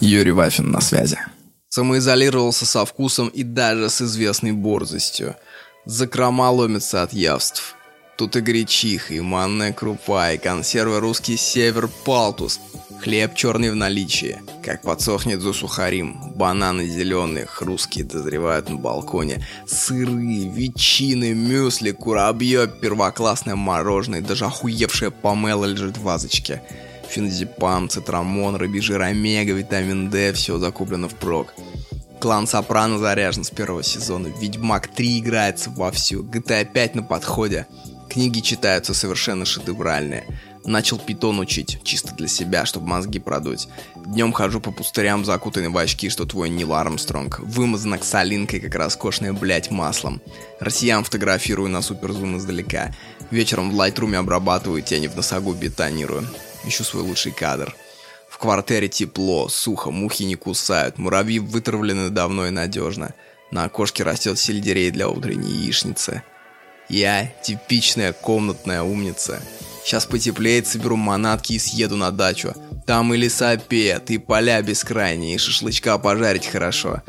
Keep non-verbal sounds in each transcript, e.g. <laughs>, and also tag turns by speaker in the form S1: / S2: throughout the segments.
S1: Юрий Вафин на связи.
S2: Самоизолировался со вкусом и даже с известной борзостью. Закрома ломятся от явств. Тут и гречиха, и манная крупа, и консервы русский север палтус. Хлеб черный в наличии. Как подсохнет за сухарим. Бананы зеленые, хрусткие дозревают на балконе. Сыры, ветчины, мюсли, курабье, первоклассное мороженое, даже охуевшая помела лежит в вазочке. Феназепам, цитрамон, рыбий омега, витамин D, все закуплено впрок. Клан Сопрано заряжен с первого сезона. Ведьмак 3 играется вовсю. GTA 5 на подходе. Книги читаются совершенно шедевральные. Начал питон учить, чисто для себя, чтобы мозги продуть. Днем хожу по пустырям, закутанный в очки, что твой Нил Армстронг. Вымазан оксалинкой, как роскошное, блять, маслом. Россиян фотографирую на суперзум издалека. Вечером в лайтруме обрабатываю тени в носогу бетонирую. Ищу свой лучший кадр. В квартире тепло, сухо, мухи не кусают, муравьи вытравлены давно и надежно. На окошке растет сельдерей для утренней яичницы. Я типичная комнатная умница. Сейчас потеплеет, соберу манатки и съеду на дачу. Там и лесопед, и поля бескрайние, и шашлычка пожарить хорошо.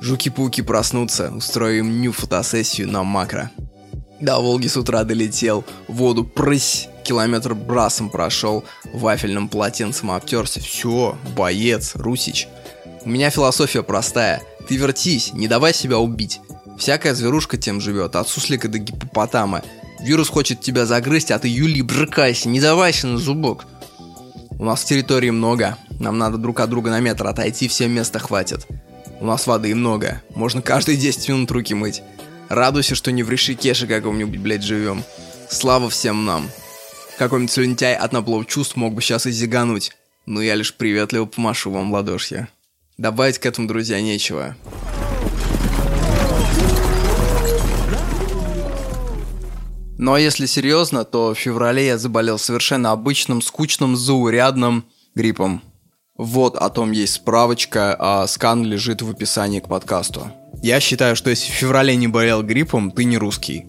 S2: Жуки-пауки проснутся, устрою им ню фотосессию на макро. До Волги с утра долетел, воду прысь, километр брасом прошел, вафельным полотенцем обтерся. Все, боец, Русич. У меня философия простая. Ты вертись, не давай себя убить. Всякая зверушка тем живет, от суслика до гипопотама. Вирус хочет тебя загрызть, а ты, Юли, брыкайся, не давайся на зубок. У нас территории много, нам надо друг от друга на метр отойти, всем места хватит. У нас воды много, можно каждые 10 минут руки мыть. Радуйся, что не в Ришикеше каком-нибудь, блядь, живем. Слава всем нам. Какой-нибудь слюнтяй от наплов чувств мог бы сейчас и зигануть. Но я лишь приветливо помашу вам ладошья. Добавить к этому, друзья, нечего. Но если серьезно, то в феврале я заболел совершенно обычным, скучным, заурядным гриппом. Вот о том есть справочка, а скан лежит в описании к подкасту. Я считаю, что если в феврале не болел гриппом, ты не русский.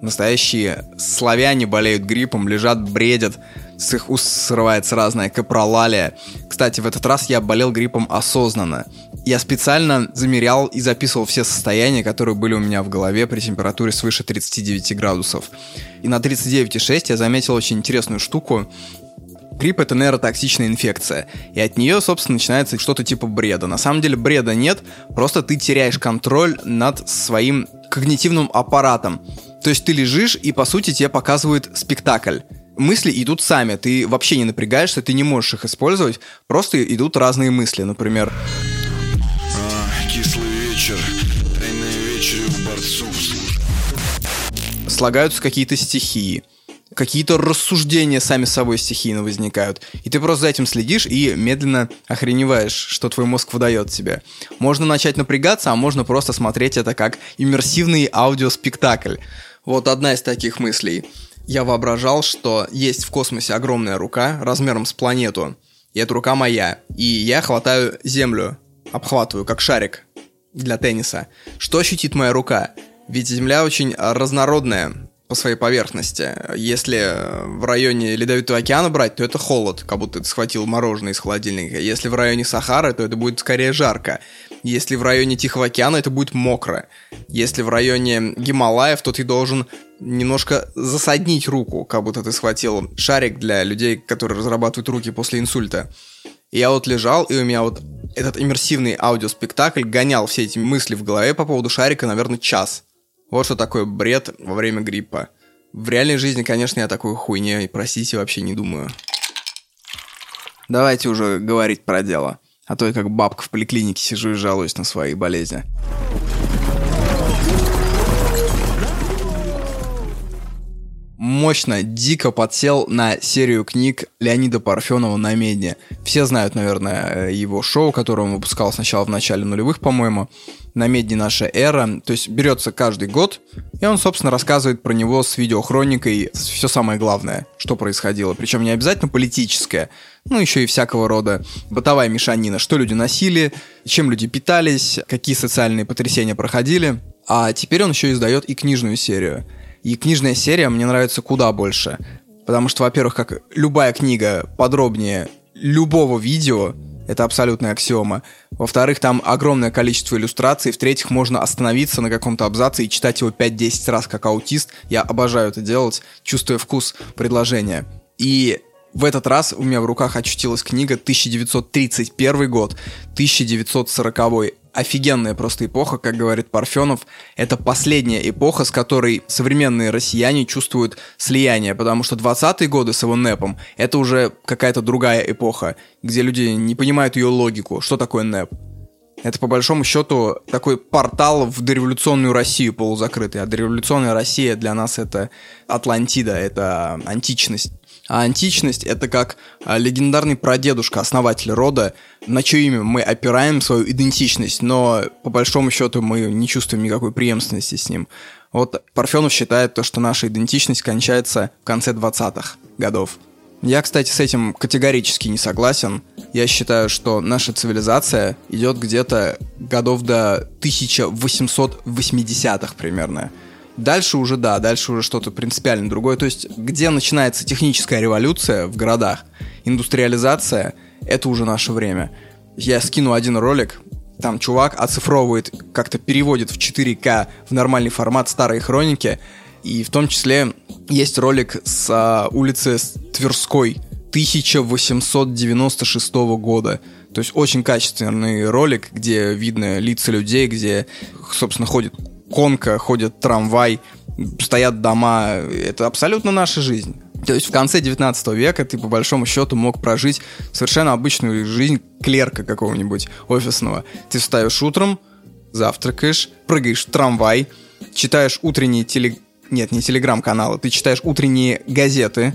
S2: Настоящие славяне болеют гриппом, лежат, бредят, с их уст срывается разная капролалия. Кстати, в этот раз я болел гриппом осознанно. Я специально замерял и записывал все состояния, которые были у меня в голове при температуре свыше 39 градусов. И на 39,6 я заметил очень интересную штуку. Грипп — это нейротоксичная инфекция, и от нее, собственно, начинается что-то типа бреда. На самом деле бреда нет, просто ты теряешь контроль над своим когнитивным аппаратом. То есть ты лежишь, и по сути тебе показывают спектакль. Мысли идут сами, ты вообще не напрягаешься, ты не можешь их использовать, просто идут разные мысли. Например,
S3: А, кислый вечер, тайная вечеря у борцов.
S2: слагаются какие-то стихии, какие-то рассуждения сами собой стихийно возникают. И ты просто за этим следишь и медленно охреневаешь, что твой мозг выдает тебе. Можно начать напрягаться, а можно просто смотреть это как иммерсивный аудиоспектакль. Вот одна из таких мыслей. Я воображал, что есть в космосе огромная рука размером с планету. И эта рука моя. И я хватаю Землю, обхватываю, как шарик для тенниса. Что ощутит моя рука? Ведь Земля очень разнородная по своей поверхности. Если э, в районе Ледовитого океана брать, то это холод, как будто ты схватил мороженое из холодильника. Если в районе Сахары, то это будет скорее жарко. Если в районе Тихого океана, это будет мокро. Если в районе Гималаев, то ты должен немножко засаднить руку, как будто ты схватил шарик для людей, которые разрабатывают руки после инсульта. И я вот лежал, и у меня вот этот иммерсивный аудиоспектакль гонял все эти мысли в голове по поводу шарика, наверное, час. Вот что такое бред во время гриппа. В реальной жизни, конечно, я такой хуйне, простите, вообще не думаю. Давайте уже говорить про дело. А то я как бабка в поликлинике сижу и жалуюсь на свои болезни. мощно, дико подсел на серию книг Леонида Парфенова на медне. Все знают, наверное, его шоу, которое он выпускал сначала в начале нулевых, по-моему, на медне наша эра. То есть берется каждый год, и он, собственно, рассказывает про него с видеохроникой все самое главное, что происходило. Причем не обязательно политическое, ну, еще и всякого рода бытовая мешанина, что люди носили, чем люди питались, какие социальные потрясения проходили. А теперь он еще издает и книжную серию – и книжная серия мне нравится куда больше. Потому что, во-первых, как любая книга подробнее любого видео, это абсолютная аксиома. Во-вторых, там огромное количество иллюстраций. В-третьих, можно остановиться на каком-то абзаце и читать его 5-10 раз как аутист. Я обожаю это делать, чувствуя вкус предложения. И в этот раз у меня в руках очутилась книга 1931 год, 1940 офигенная просто эпоха, как говорит Парфенов. Это последняя эпоха, с которой современные россияне чувствуют слияние, потому что 20-е годы с его НЭПом — это уже какая-то другая эпоха, где люди не понимают ее логику. Что такое НЭП? Это, по большому счету, такой портал в дореволюционную Россию полузакрытый. А дореволюционная Россия для нас это Атлантида, это античность. А античность — это как а, легендарный прадедушка, основатель рода, на чье имя мы опираем свою идентичность, но по большому счету мы не чувствуем никакой преемственности с ним. Вот Парфенов считает то, что наша идентичность кончается в конце 20-х годов. Я, кстати, с этим категорически не согласен. Я считаю, что наша цивилизация идет где-то годов до 1880-х примерно. Дальше уже, да, дальше уже что-то принципиально другое. То есть, где начинается техническая революция в городах, индустриализация, это уже наше время. Я скину один ролик, там чувак оцифровывает, как-то переводит в 4К в нормальный формат старые хроники, и в том числе есть ролик с а, улицы Тверской 1896 года. То есть очень качественный ролик, где видно лица людей, где, собственно, ходит конка, ходит трамвай, стоят дома. Это абсолютно наша жизнь. То есть в конце 19 века ты по большому счету мог прожить совершенно обычную жизнь клерка какого-нибудь офисного. Ты встаешь утром, завтракаешь, прыгаешь в трамвай, читаешь утренние теле... Нет, не телеграм-каналы, ты читаешь утренние газеты,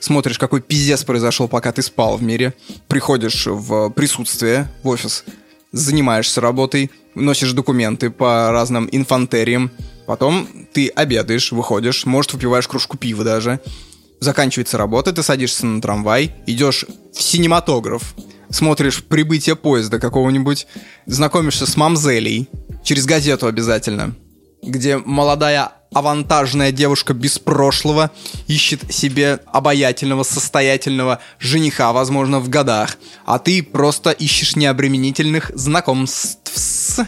S2: смотришь, какой пиздец произошел, пока ты спал в мире, приходишь в присутствие в офис, занимаешься работой, носишь документы по разным инфантериям, потом ты обедаешь, выходишь, может, выпиваешь кружку пива даже, заканчивается работа, ты садишься на трамвай, идешь в синематограф, смотришь прибытие поезда какого-нибудь, знакомишься с мамзелей, через газету обязательно, где молодая авантажная девушка без прошлого ищет себе обаятельного, состоятельного жениха, возможно, в годах, а ты просто ищешь необременительных знакомств.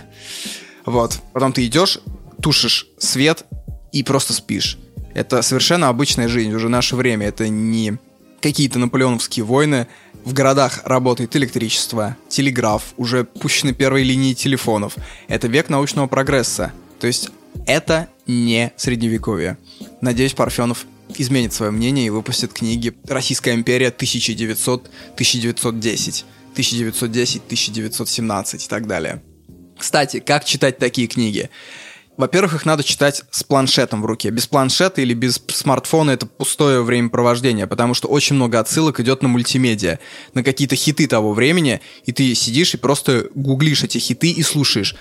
S2: Вот. Потом ты идешь, тушишь свет и просто спишь. Это совершенно обычная жизнь, уже наше время. Это не какие-то наполеоновские войны. В городах работает электричество, телеграф, уже пущены первые линии телефонов. Это век научного прогресса. То есть это не средневековье. Надеюсь, Парфенов изменит свое мнение и выпустит книги «Российская империя 1900-1910», 1910-1917 и так далее. Кстати, как читать такие книги? Во-первых, их надо читать с планшетом в руке. Без планшета или без смартфона это пустое времяпровождение, потому что очень много отсылок идет на мультимедиа, на какие-то хиты того времени, и ты сидишь и просто гуглишь эти хиты и слушаешь.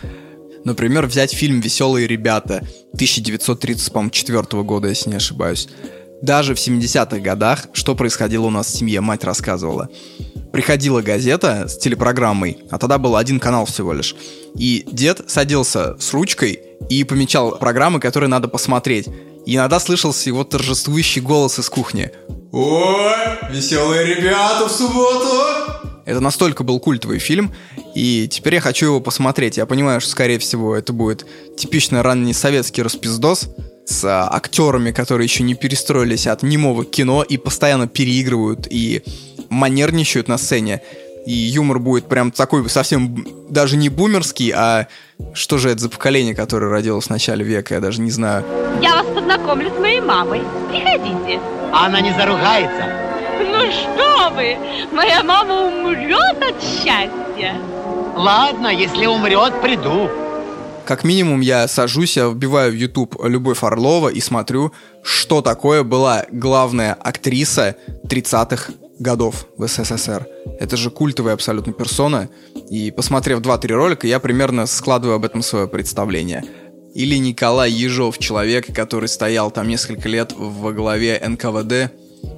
S2: Например, взять фильм «Веселые ребята» 1934 года, если не ошибаюсь. Даже в 70-х годах, что происходило у нас в семье, мать рассказывала. Приходила газета с телепрограммой, а тогда был один канал всего лишь. И дед садился с ручкой и помечал программы, которые надо посмотреть. И иногда слышался его торжествующий голос из кухни. «Ой, веселые ребята в субботу!» Это настолько был культовый фильм, и теперь я хочу его посмотреть. Я понимаю, что, скорее всего, это будет типичный ранний советский распиздос с а, актерами, которые еще не перестроились от немого кино и постоянно переигрывают и манерничают на сцене. И юмор будет прям такой совсем даже не бумерский, а что же это за поколение, которое родилось в начале века, я даже не знаю.
S4: Я вас познакомлю с моей мамой. Приходите.
S5: Она не заругается.
S4: Ну что вы, моя мама умрет от счастья.
S5: Ладно, если умрет, приду.
S2: Как минимум я сажусь, я вбиваю в YouTube Любовь Орлова и смотрю, что такое была главная актриса 30-х годов в СССР. Это же культовая абсолютно персона. И посмотрев 2-3 ролика, я примерно складываю об этом свое представление. Или Николай Ежов, человек, который стоял там несколько лет во главе НКВД,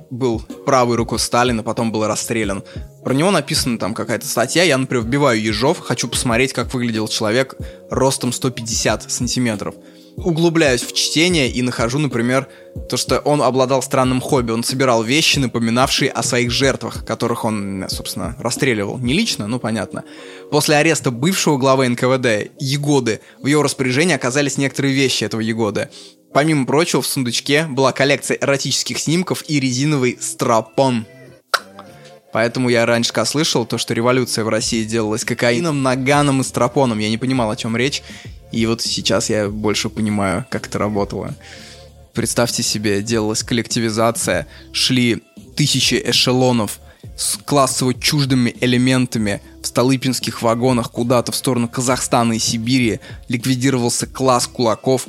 S2: был правой рукой Сталина, потом был расстрелян. Про него написана там какая-то статья, я, например, вбиваю Ежов, хочу посмотреть, как выглядел человек ростом 150 сантиметров. углубляюсь в чтение и нахожу, например, то, что он обладал странным хобби. Он собирал вещи, напоминавшие о своих жертвах, которых он, собственно, расстреливал. Не лично, ну понятно. После ареста бывшего главы НКВД Егоды в его распоряжении оказались некоторые вещи этого Егоды. Помимо прочего, в сундучке была коллекция эротических снимков и резиновый страпон. Поэтому я раньше когда слышал то, что революция в России делалась кокаином, наганом и стропоном. Я не понимал, о чем речь. И вот сейчас я больше понимаю, как это работало. Представьте себе, делалась коллективизация, шли тысячи эшелонов с классово чуждыми элементами в столыпинских вагонах куда-то в сторону Казахстана и Сибири, ликвидировался класс кулаков,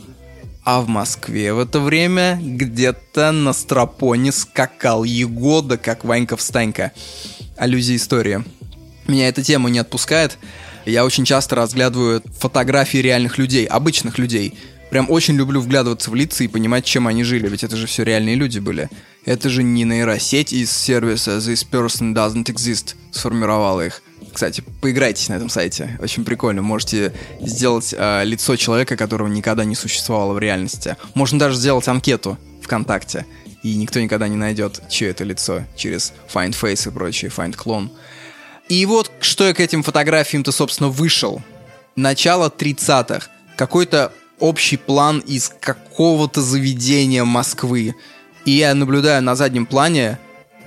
S2: а в Москве в это время где-то на стропоне скакал Егода, как Ванька-встанька. Аллюзия истории. Меня эта тема не отпускает. Я очень часто разглядываю фотографии реальных людей, обычных людей. Прям очень люблю вглядываться в лица и понимать, чем они жили, ведь это же все реальные люди были. Это же не нейросеть из сервиса This Person Doesn't Exist сформировала их. Кстати, поиграйтесь на этом сайте, очень прикольно. Можете сделать э, лицо человека, которого никогда не существовало в реальности. Можно даже сделать анкету ВКонтакте, и никто никогда не найдет, чье это лицо через Find Face и прочее, Find Clone. И вот что я к этим фотографиям-то, собственно, вышел. Начало 30-х. Какой-то общий план из какого-то заведения Москвы. И я наблюдаю на заднем плане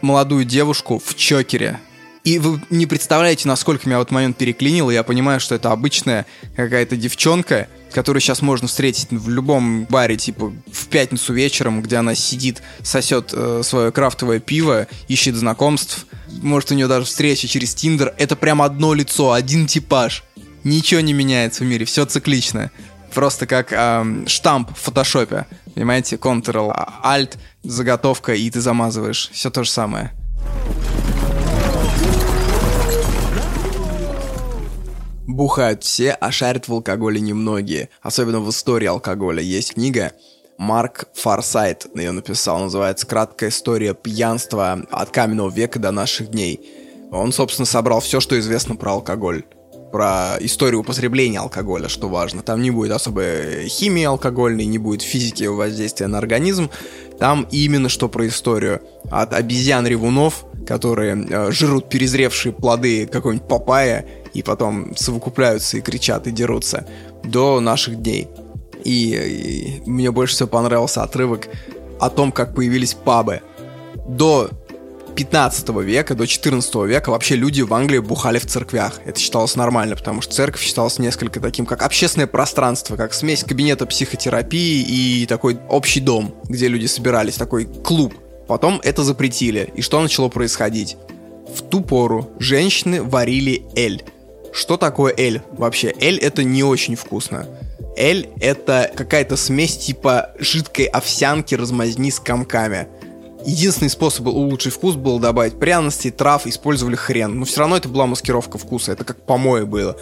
S2: молодую девушку в чокере, и вы не представляете, насколько меня в этот момент переклинило. Я понимаю, что это обычная какая-то девчонка, которую сейчас можно встретить в любом баре, типа в пятницу вечером, где она сидит, сосет э, свое крафтовое пиво, ищет знакомств. Может, у нее даже встреча через Тиндер. Это прям одно лицо, один типаж. Ничего не меняется в мире, все циклично. Просто как э, штамп в фотошопе. Понимаете, Ctrl-Alt, заготовка, и ты замазываешь. Все то же самое. Бухают все, а шарят в алкоголе немногие. Особенно в истории алкоголя. Есть книга Марк Фарсайт ее написал. Называется «Краткая история пьянства от каменного века до наших дней». Он, собственно, собрал все, что известно про алкоголь про историю употребления алкоголя, что важно. Там не будет особой химии алкогольной, не будет физики воздействия на организм. Там именно что про историю. От обезьян-ревунов, которые э, жрут перезревшие плоды какой-нибудь папайя, и потом совокупляются и кричат и дерутся, до наших дней. И, и мне больше всего понравился отрывок о том, как появились пабы. До 15 века, до 14 века вообще люди в Англии бухали в церквях. Это считалось нормально, потому что церковь считалась несколько таким, как общественное пространство, как смесь кабинета психотерапии и такой общий дом, где люди собирались, такой клуб. Потом это запретили. И что начало происходить? В ту пору женщины варили эль. Что такое эль? Вообще, эль это не очень вкусно. Эль это какая-то смесь типа жидкой овсянки размазни с комками. Единственный способ улучшить вкус был добавить пряности, трав, использовали хрен. Но все равно это была маскировка вкуса, это как помое было.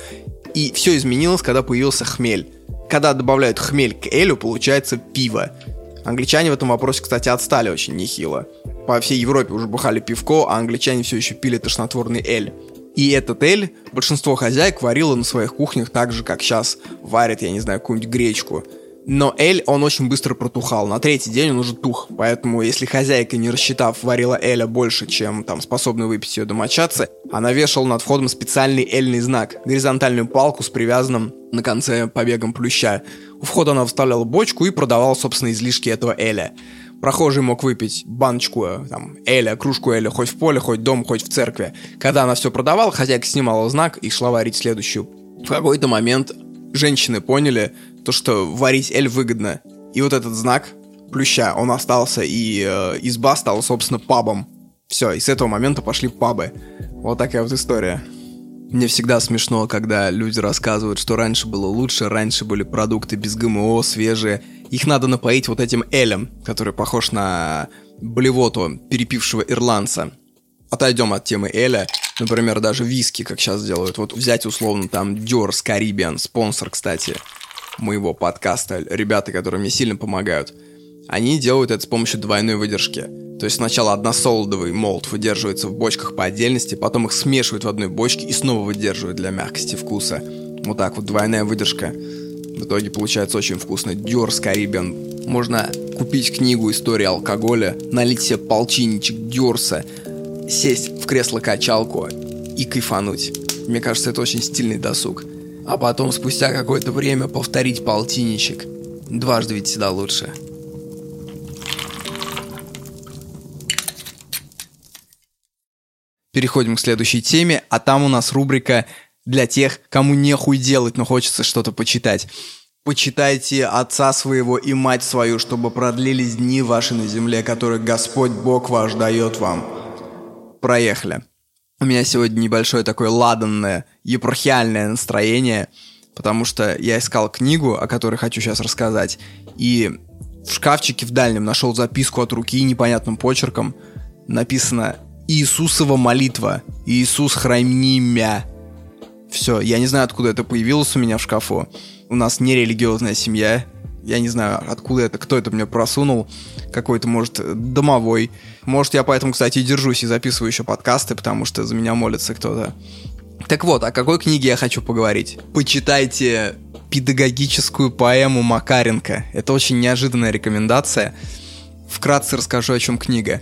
S2: И все изменилось, когда появился хмель. Когда добавляют хмель к элю, получается пиво. Англичане в этом вопросе, кстати, отстали очень нехило. По всей Европе уже бухали пивко, а англичане все еще пили тошнотворный эль. И этот эль большинство хозяек варило на своих кухнях так же, как сейчас варят, я не знаю, какую-нибудь гречку. Но эль, он очень быстро протухал. На третий день он уже тух. Поэтому, если хозяйка, не рассчитав, варила эля больше, чем там способны выпить ее домочадцы, она вешала над входом специальный эльный знак. Горизонтальную палку с привязанным на конце побегом плюща. У входа она вставляла бочку и продавала, собственно, излишки этого эля. Прохожий мог выпить баночку э, там, Эля, кружку Эля, хоть в поле, хоть дом, хоть в церкви. Когда она все продавала, хозяйка снимала знак и шла варить следующую. В какой-то момент женщины поняли, то, что варить Эль выгодно. И вот этот знак плюща, он остался, и э, изба стала, собственно, пабом. Все, и с этого момента пошли пабы. Вот такая вот история. Мне всегда смешно, когда люди рассказывают, что раньше было лучше, раньше были продукты без ГМО, свежие, их надо напоить вот этим элем, который похож на блевоту перепившего ирландца. Отойдем от темы эля. Например, даже виски, как сейчас делают. Вот взять условно там Dior's Caribbean, спонсор, кстати, моего подкаста, ребята, которые мне сильно помогают. Они делают это с помощью двойной выдержки. То есть сначала односолодовый молот выдерживается в бочках по отдельности, потом их смешивают в одной бочке и снова выдерживают для мягкости вкуса. Вот так вот двойная выдержка.
S6: В итоге получается очень вкусно. Дёрс Карибиан. Можно купить книгу «История алкоголя», налить себе полчинничек Дёрса, сесть в кресло-качалку и кайфануть. Мне кажется, это очень стильный досуг. А потом, спустя какое-то время, повторить полтинничек. Дважды ведь всегда лучше.
S2: Переходим к следующей теме, а там у нас рубрика для тех, кому нехуй делать, но хочется что-то почитать. Почитайте отца своего и мать свою, чтобы продлились дни ваши на земле, которые Господь Бог ваш дает вам. Проехали. У меня сегодня небольшое такое ладанное, епархиальное настроение, потому что я искал книгу, о которой хочу сейчас рассказать, и в шкафчике в дальнем нашел записку от руки непонятным почерком. Написано «Иисусова молитва. Иисус храни мя». Все, я не знаю, откуда это появилось у меня в шкафу. У нас нерелигиозная семья. Я не знаю, откуда это, кто это мне просунул. Какой-то, может, домовой. Может, я поэтому, кстати, и держусь и записываю еще подкасты, потому что за меня молится кто-то. Так вот, о какой книге я хочу поговорить? Почитайте педагогическую поэму Макаренко. Это очень неожиданная рекомендация. Вкратце расскажу, о чем книга.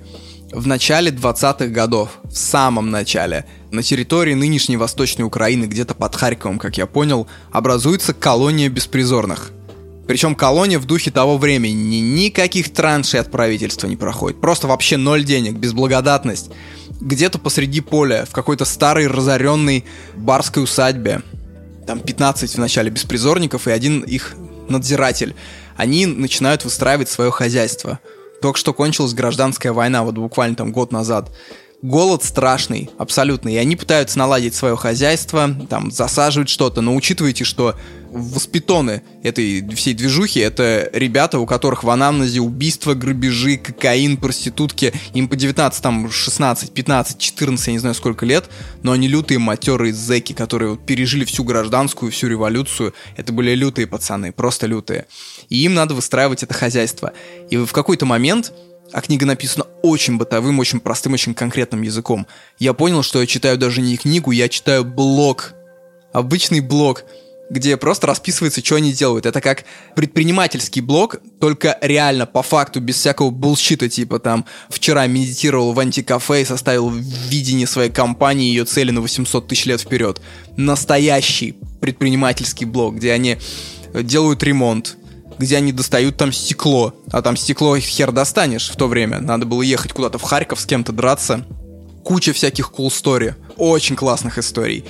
S2: В начале 20-х годов, в самом начале, на территории нынешней Восточной Украины, где-то под Харьковом, как я понял, образуется колония беспризорных. Причем колония в духе того времени, никаких траншей от правительства не проходит, просто вообще ноль денег, безблагодатность. Где-то посреди поля, в какой-то старой разоренной барской усадьбе, там 15 в начале беспризорников и один их надзиратель, они начинают выстраивать свое хозяйство – только что кончилась гражданская война, вот буквально там год назад. Голод страшный, абсолютно. И они пытаются наладить свое хозяйство, там, засаживать что-то. Но учитывайте, что воспитоны этой всей движухи это ребята, у которых в анамнезе убийства, грабежи, кокаин, проститутки. Им по 19, там, 16, 15, 14, я не знаю сколько лет, но они лютые матерые зэки, которые вот пережили всю гражданскую, всю революцию. Это были лютые пацаны, просто лютые. И им надо выстраивать это хозяйство. И в какой-то момент а книга написана очень бытовым, очень простым, очень конкретным языком. Я понял, что я читаю даже не книгу, я читаю блог. Обычный блог, где просто расписывается, что они делают. Это как предпринимательский блог, только реально, по факту, без всякого булщита, типа там вчера медитировал в антикафе и составил видение своей компании ее цели на 800 тысяч лет вперед. Настоящий предпринимательский блог, где они делают ремонт, где они достают там стекло. А там стекло хер достанешь в то время. Надо было ехать куда-то в Харьков с кем-то драться. Куча всяких cool story. Очень классных историй.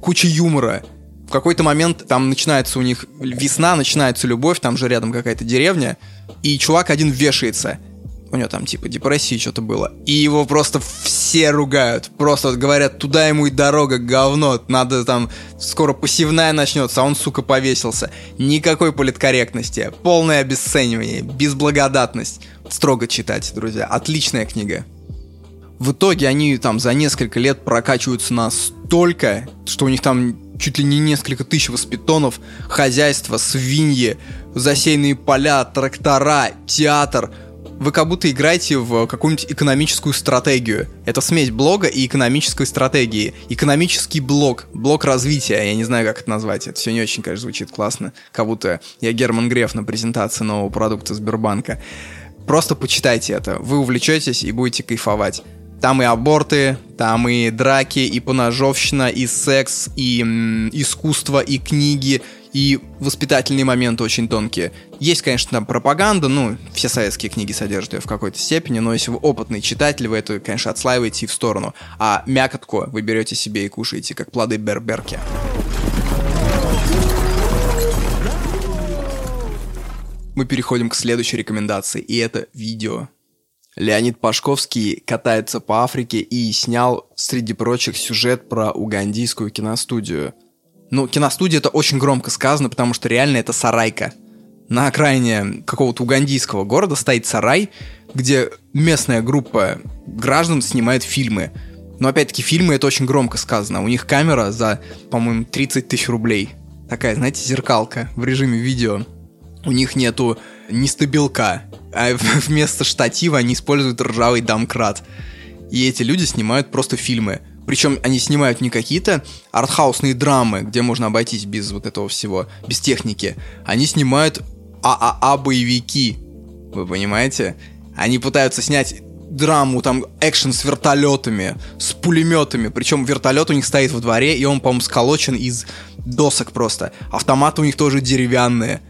S2: Куча юмора. В какой-то момент там начинается у них весна, начинается любовь, там же рядом какая-то деревня, и чувак один вешается у него там типа депрессии что-то было. И его просто все ругают. Просто вот говорят, туда ему и дорога, говно. Надо там, скоро посевная начнется, а он, сука, повесился. Никакой политкорректности. Полное обесценивание, безблагодатность. Строго читать, друзья. Отличная книга. В итоге они там за несколько лет прокачиваются настолько, что у них там чуть ли не несколько тысяч воспитонов, хозяйство, свиньи, засеянные поля, трактора, театр – вы как будто играете в какую-нибудь экономическую стратегию. Это смесь блога и экономической стратегии. Экономический блог, блок развития, я не знаю, как это назвать. Это все не очень, конечно, звучит классно. Как будто я Герман Греф на презентации нового продукта Сбербанка. Просто почитайте это. Вы увлечетесь и будете кайфовать. Там и аборты, там и драки, и поножовщина, и секс, и м, искусство, и книги, и воспитательные моменты очень тонкие. Есть, конечно, там пропаганда, ну, все советские книги содержат ее в какой-то степени, но если вы опытный читатель, вы это, конечно, отслаиваете в сторону. А мякотку вы берете себе и кушаете, как плоды берберки. Мы переходим к следующей рекомендации, и это видео. Леонид Пашковский катается по Африке и снял, среди прочих, сюжет про угандийскую киностудию – ну, киностудия это очень громко сказано, потому что реально это сарайка. На окраине какого-то угандийского города стоит сарай, где местная группа граждан снимает фильмы. Но опять-таки фильмы это очень громко сказано. У них камера за, по-моему, 30 тысяч рублей. Такая, знаете, зеркалка в режиме видео. У них нету ни стабилка, а <laughs> вместо штатива они используют ржавый домкрат. И эти люди снимают просто фильмы Причем они снимают не какие-то артхаусные драмы, где можно обойтись без вот этого всего, без техники. Они снимают ААА-боевики. Вы понимаете? Они пытаются снять драму, там, экшен с вертолетами, с пулеметами. Причем вертолет у них стоит во дворе, и он, по-моему, сколочен из досок просто. Автоматы у них тоже деревянные.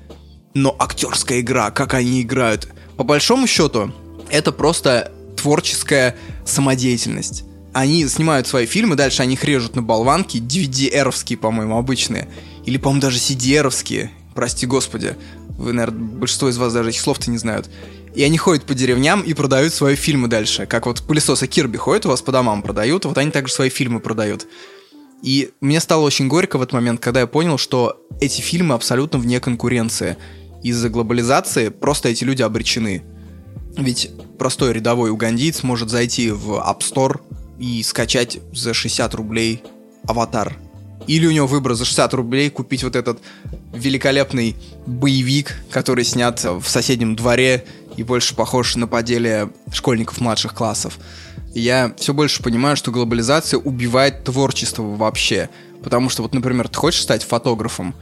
S2: Но актерская игра, как они играют. По большому счету, это просто творческая самодеятельность. Они снимают свои фильмы, дальше они их режут на болванки, DVD-эровские, по-моему, обычные. Или, по-моему, даже CD-эровские. Прости господи. Вы, наверное, большинство из вас даже этих слов-то не знают. И они ходят по деревням и продают свои фильмы дальше. Как вот пылесосы Кирби ходят у вас по домам продают, вот они также свои фильмы продают. И мне стало очень горько в этот момент, когда я понял, что эти фильмы абсолютно вне конкуренции. Из-за глобализации просто эти люди обречены. Ведь простой рядовой угандиец может зайти в App Store и скачать за 60 рублей аватар. Или у него выбор за 60 рублей купить вот этот великолепный боевик, который снят в соседнем дворе и больше похож на поделие школьников младших классов. Я все больше понимаю, что глобализация убивает творчество вообще. Потому что вот, например, ты хочешь стать фотографом,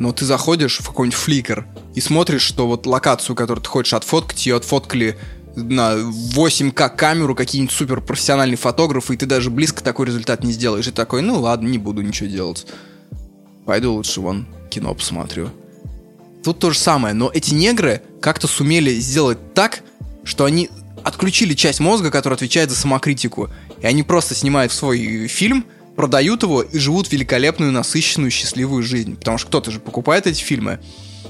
S2: но ты заходишь в какой-нибудь фликер и смотришь, что вот локацию, которую ты хочешь отфоткать, ее отфоткали на 8К камеру какие-нибудь супер профессиональные фотографы, и ты даже близко такой результат не сделаешь. И такой, ну ладно, не буду ничего делать. Пойду лучше вон кино посмотрю. Тут то же самое, но эти негры как-то сумели сделать так, что они отключили часть мозга, которая отвечает за самокритику. И они просто снимают свой фильм, продают его и живут великолепную, насыщенную, счастливую жизнь. Потому что кто-то же покупает эти фильмы.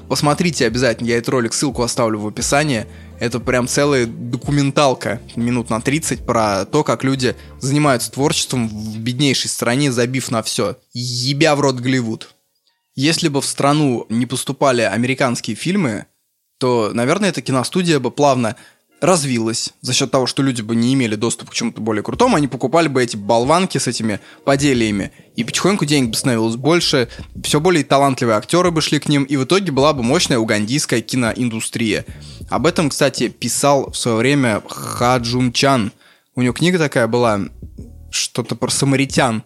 S2: Посмотрите обязательно, я этот ролик, ссылку оставлю в описании. Это прям целая документалка минут на 30 про то, как люди занимаются творчеством в беднейшей стране, забив на все. Ебя в рот Голливуд. Если бы в страну не поступали американские фильмы, то, наверное, эта киностудия бы плавно развилась за счет того, что люди бы не имели доступа к чему-то более крутому, они покупали бы эти болванки с этими поделиями, и потихоньку денег бы становилось больше, все более талантливые актеры бы шли к ним, и в итоге была бы мощная угандийская киноиндустрия. Об этом, кстати, писал в свое время Ха Джун Чан. У него книга такая была, что-то про самаритян.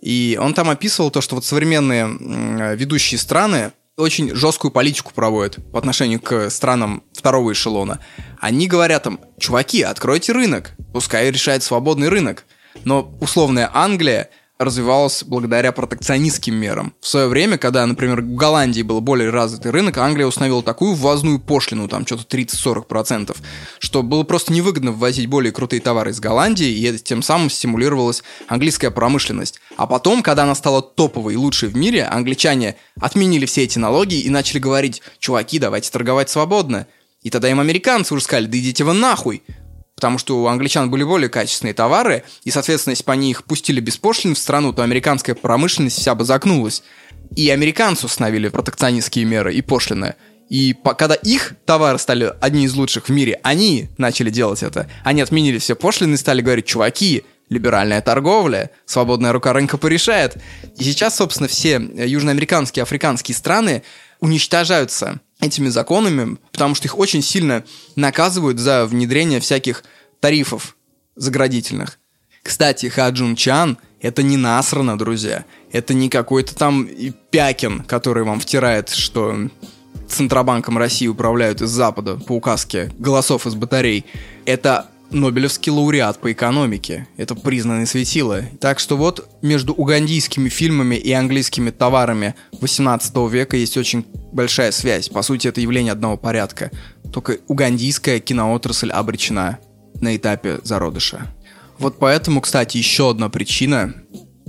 S2: И он там описывал то, что вот современные ведущие страны очень жесткую политику проводят по отношению к странам второго эшелона. Они говорят там, чуваки, откройте рынок, пускай решает свободный рынок. Но условная Англия развивалась благодаря протекционистским мерам. В свое время, когда, например, в Голландии был более развитый рынок, Англия установила такую ввозную пошлину, там что-то 30-40%, что было просто невыгодно ввозить более крутые товары из Голландии, и тем самым стимулировалась английская промышленность. А потом, когда она стала топовой и лучшей в мире, англичане отменили все эти налоги и начали говорить, чуваки, давайте торговать свободно. И тогда им американцы уже сказали, да идите вы нахуй, потому что у англичан были более качественные товары, и, соответственно, если бы они их пустили без пошлин в страну, то американская промышленность вся бы загнулась. И американцы установили протекционистские меры и пошлины. И по, когда их товары стали одни из лучших в мире, они начали делать это. Они отменили все пошлины и стали говорить, чуваки, либеральная торговля, свободная рука рынка порешает. И сейчас, собственно, все южноамериканские, африканские страны уничтожаются этими законами, потому что их очень сильно наказывают за внедрение всяких тарифов заградительных. Кстати, Хаджун Чан — это не насрано, друзья. Это не какой-то там Пякин, который вам втирает, что Центробанком России управляют из Запада по указке голосов из батарей. Это Нобелевский лауреат по экономике. Это признанный светило. Так что вот между угандийскими фильмами и английскими товарами 18 века есть очень большая связь. По сути, это явление одного порядка. Только угандийская киноотрасль обречена на этапе зародыша. Вот поэтому, кстати, еще одна причина,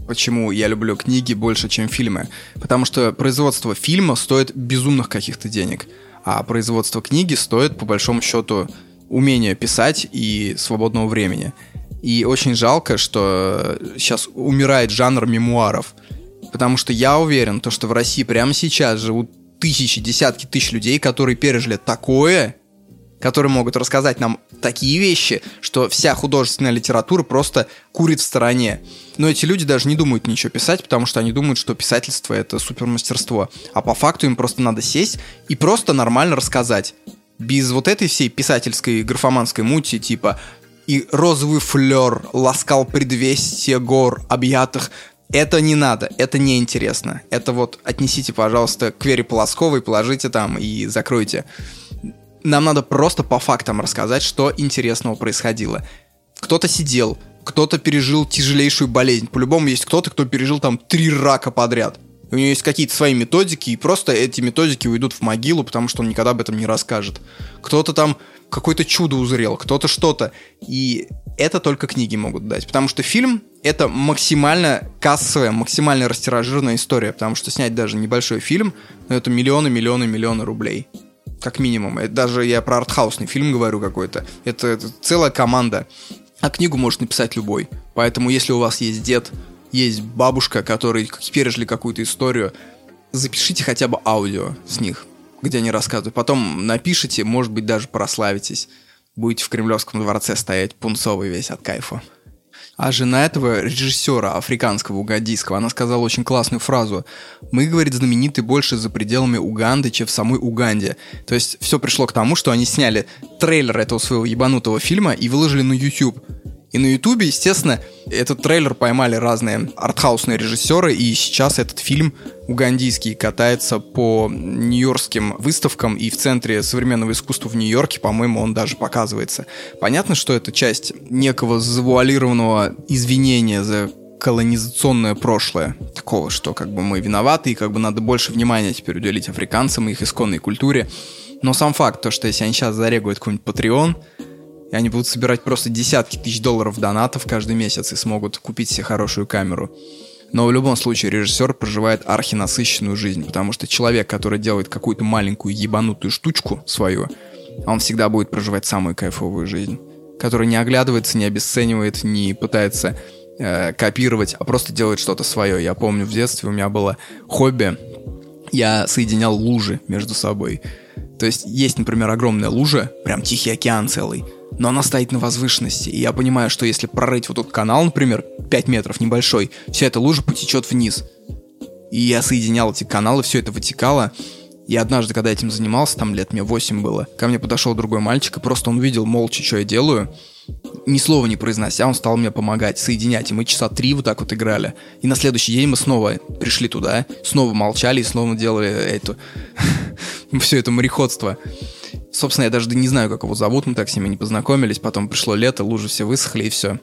S2: почему я люблю книги больше, чем фильмы. Потому что производство фильма стоит безумных каких-то денег, а производство книги стоит, по большому счету, умения писать и свободного времени. И очень жалко, что сейчас умирает жанр мемуаров. Потому что я уверен, то, что в России прямо сейчас живут тысячи, десятки тысяч людей, которые пережили такое, которые могут рассказать нам такие вещи, что вся художественная литература просто курит в стороне. Но эти люди даже не думают ничего писать, потому что они думают, что писательство это супермастерство. А по факту им просто надо сесть и просто нормально рассказать без вот этой всей писательской графоманской мути, типа и розовый флер ласкал предвестие гор, объятых это не надо, это неинтересно. Это вот отнесите, пожалуйста, к Вере Полосковой, положите там и закройте. Нам надо просто по фактам рассказать, что интересного происходило. Кто-то сидел, кто-то пережил тяжелейшую болезнь. По-любому есть кто-то, кто пережил там три рака подряд. У него есть какие-то свои методики, и просто эти методики уйдут в могилу, потому что он никогда об этом не расскажет. Кто-то там какое-то чудо узрел, кто-то что-то. И это только книги могут дать. Потому что фильм — это максимально кассовая, максимально растиражированная история. Потому что снять даже небольшой фильм, ну, это миллионы, миллионы, миллионы рублей. Как минимум. Это даже я про артхаусный фильм говорю какой-то. Это, это целая команда. А книгу может написать любой. Поэтому если у вас есть дед, есть бабушка, которые пережили какую-то историю, запишите хотя бы аудио с них где они рассказывают. Потом напишите, может быть, даже прославитесь. Будете в Кремлевском дворце стоять пунцовый весь от кайфа. А жена этого режиссера африканского, угандийского, она сказала очень классную фразу. «Мы, — говорит, — знамениты больше за пределами Уганды, чем в самой Уганде». То есть все пришло к тому, что они сняли трейлер этого своего ебанутого фильма и выложили на YouTube. И на Ютубе, естественно, этот трейлер поймали разные артхаусные режиссеры, и сейчас этот фильм угандийский катается по нью-йоркским выставкам, и в Центре современного искусства в Нью-Йорке, по-моему, он даже показывается. Понятно, что это часть некого завуалированного извинения за колонизационное прошлое. Такого, что как бы мы виноваты, и как бы надо больше внимания теперь уделить африканцам и их исконной культуре. Но сам факт, то, что если они сейчас зарегают какой-нибудь Patreon, и они будут собирать просто десятки тысяч долларов донатов каждый месяц и смогут купить себе хорошую камеру. Но в любом случае режиссер проживает архинасыщенную жизнь, потому что человек, который делает какую-то маленькую ебанутую штучку свою, он всегда будет проживать самую кайфовую жизнь, который не оглядывается, не обесценивает, не пытается э, копировать, а просто делает что-то свое. Я помню в детстве у меня было хобби, я соединял лужи между собой. То есть есть, например, огромная лужа, прям Тихий океан целый, но она стоит на возвышенности, и я понимаю, что если прорыть вот тут канал, например, 5 метров небольшой, вся эта лужа потечет вниз. И я соединял эти каналы, все это вытекало, и однажды, когда этим занимался, там лет мне 8 было, ко мне подошел другой мальчик, и просто он увидел молча, что я делаю, ни слова не произнося, он стал мне помогать, соединять, и мы часа три вот так вот играли. И на следующий день мы снова пришли туда, снова молчали и снова делали это, <laughs> все это мореходство. Собственно, я даже не знаю, как его зовут, мы так с ними не познакомились, потом пришло лето, лужи все высохли и все.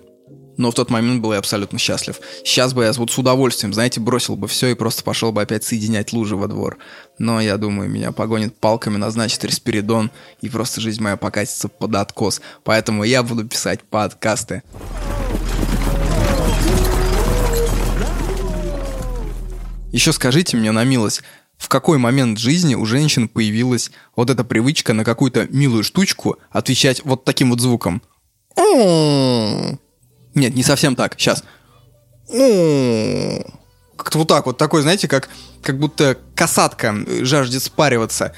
S2: Но в тот момент был я абсолютно счастлив. Сейчас бы я вот с удовольствием, знаете, бросил бы все и просто пошел бы опять соединять лужи во двор. Но я думаю, меня погонит палками, назначит респиридон, и просто жизнь моя покатится под откос. Поэтому я буду писать подкасты. Еще скажите мне на милость, в какой момент жизни у женщин появилась вот эта привычка на какую-то милую штучку отвечать вот таким вот звуком? Нет, не совсем так. Сейчас. Как-то вот так вот, такой, знаете, как, как будто касатка жаждет спариваться.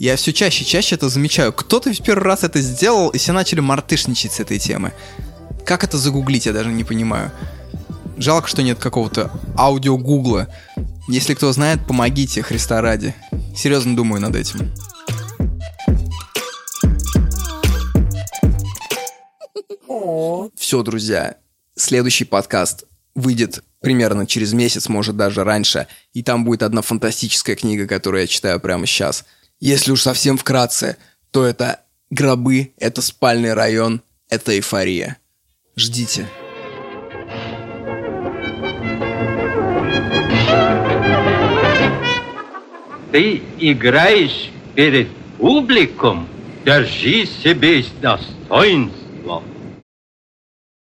S2: Я все чаще и чаще это замечаю. Кто-то в первый раз это сделал, и все начали мартышничать с этой темы. Как это загуглить, я даже не понимаю. Жалко, что нет какого-то аудио гугла. Если кто знает, помогите, Христа ради. Серьезно думаю над этим. Все, друзья, следующий подкаст выйдет примерно через месяц, может даже раньше, и там будет одна фантастическая книга, которую я читаю прямо сейчас. Если уж совсем вкратце, то это гробы, это спальный район, это эйфория. Ждите.
S7: Ты играешь перед публиком, держи себе достоинство.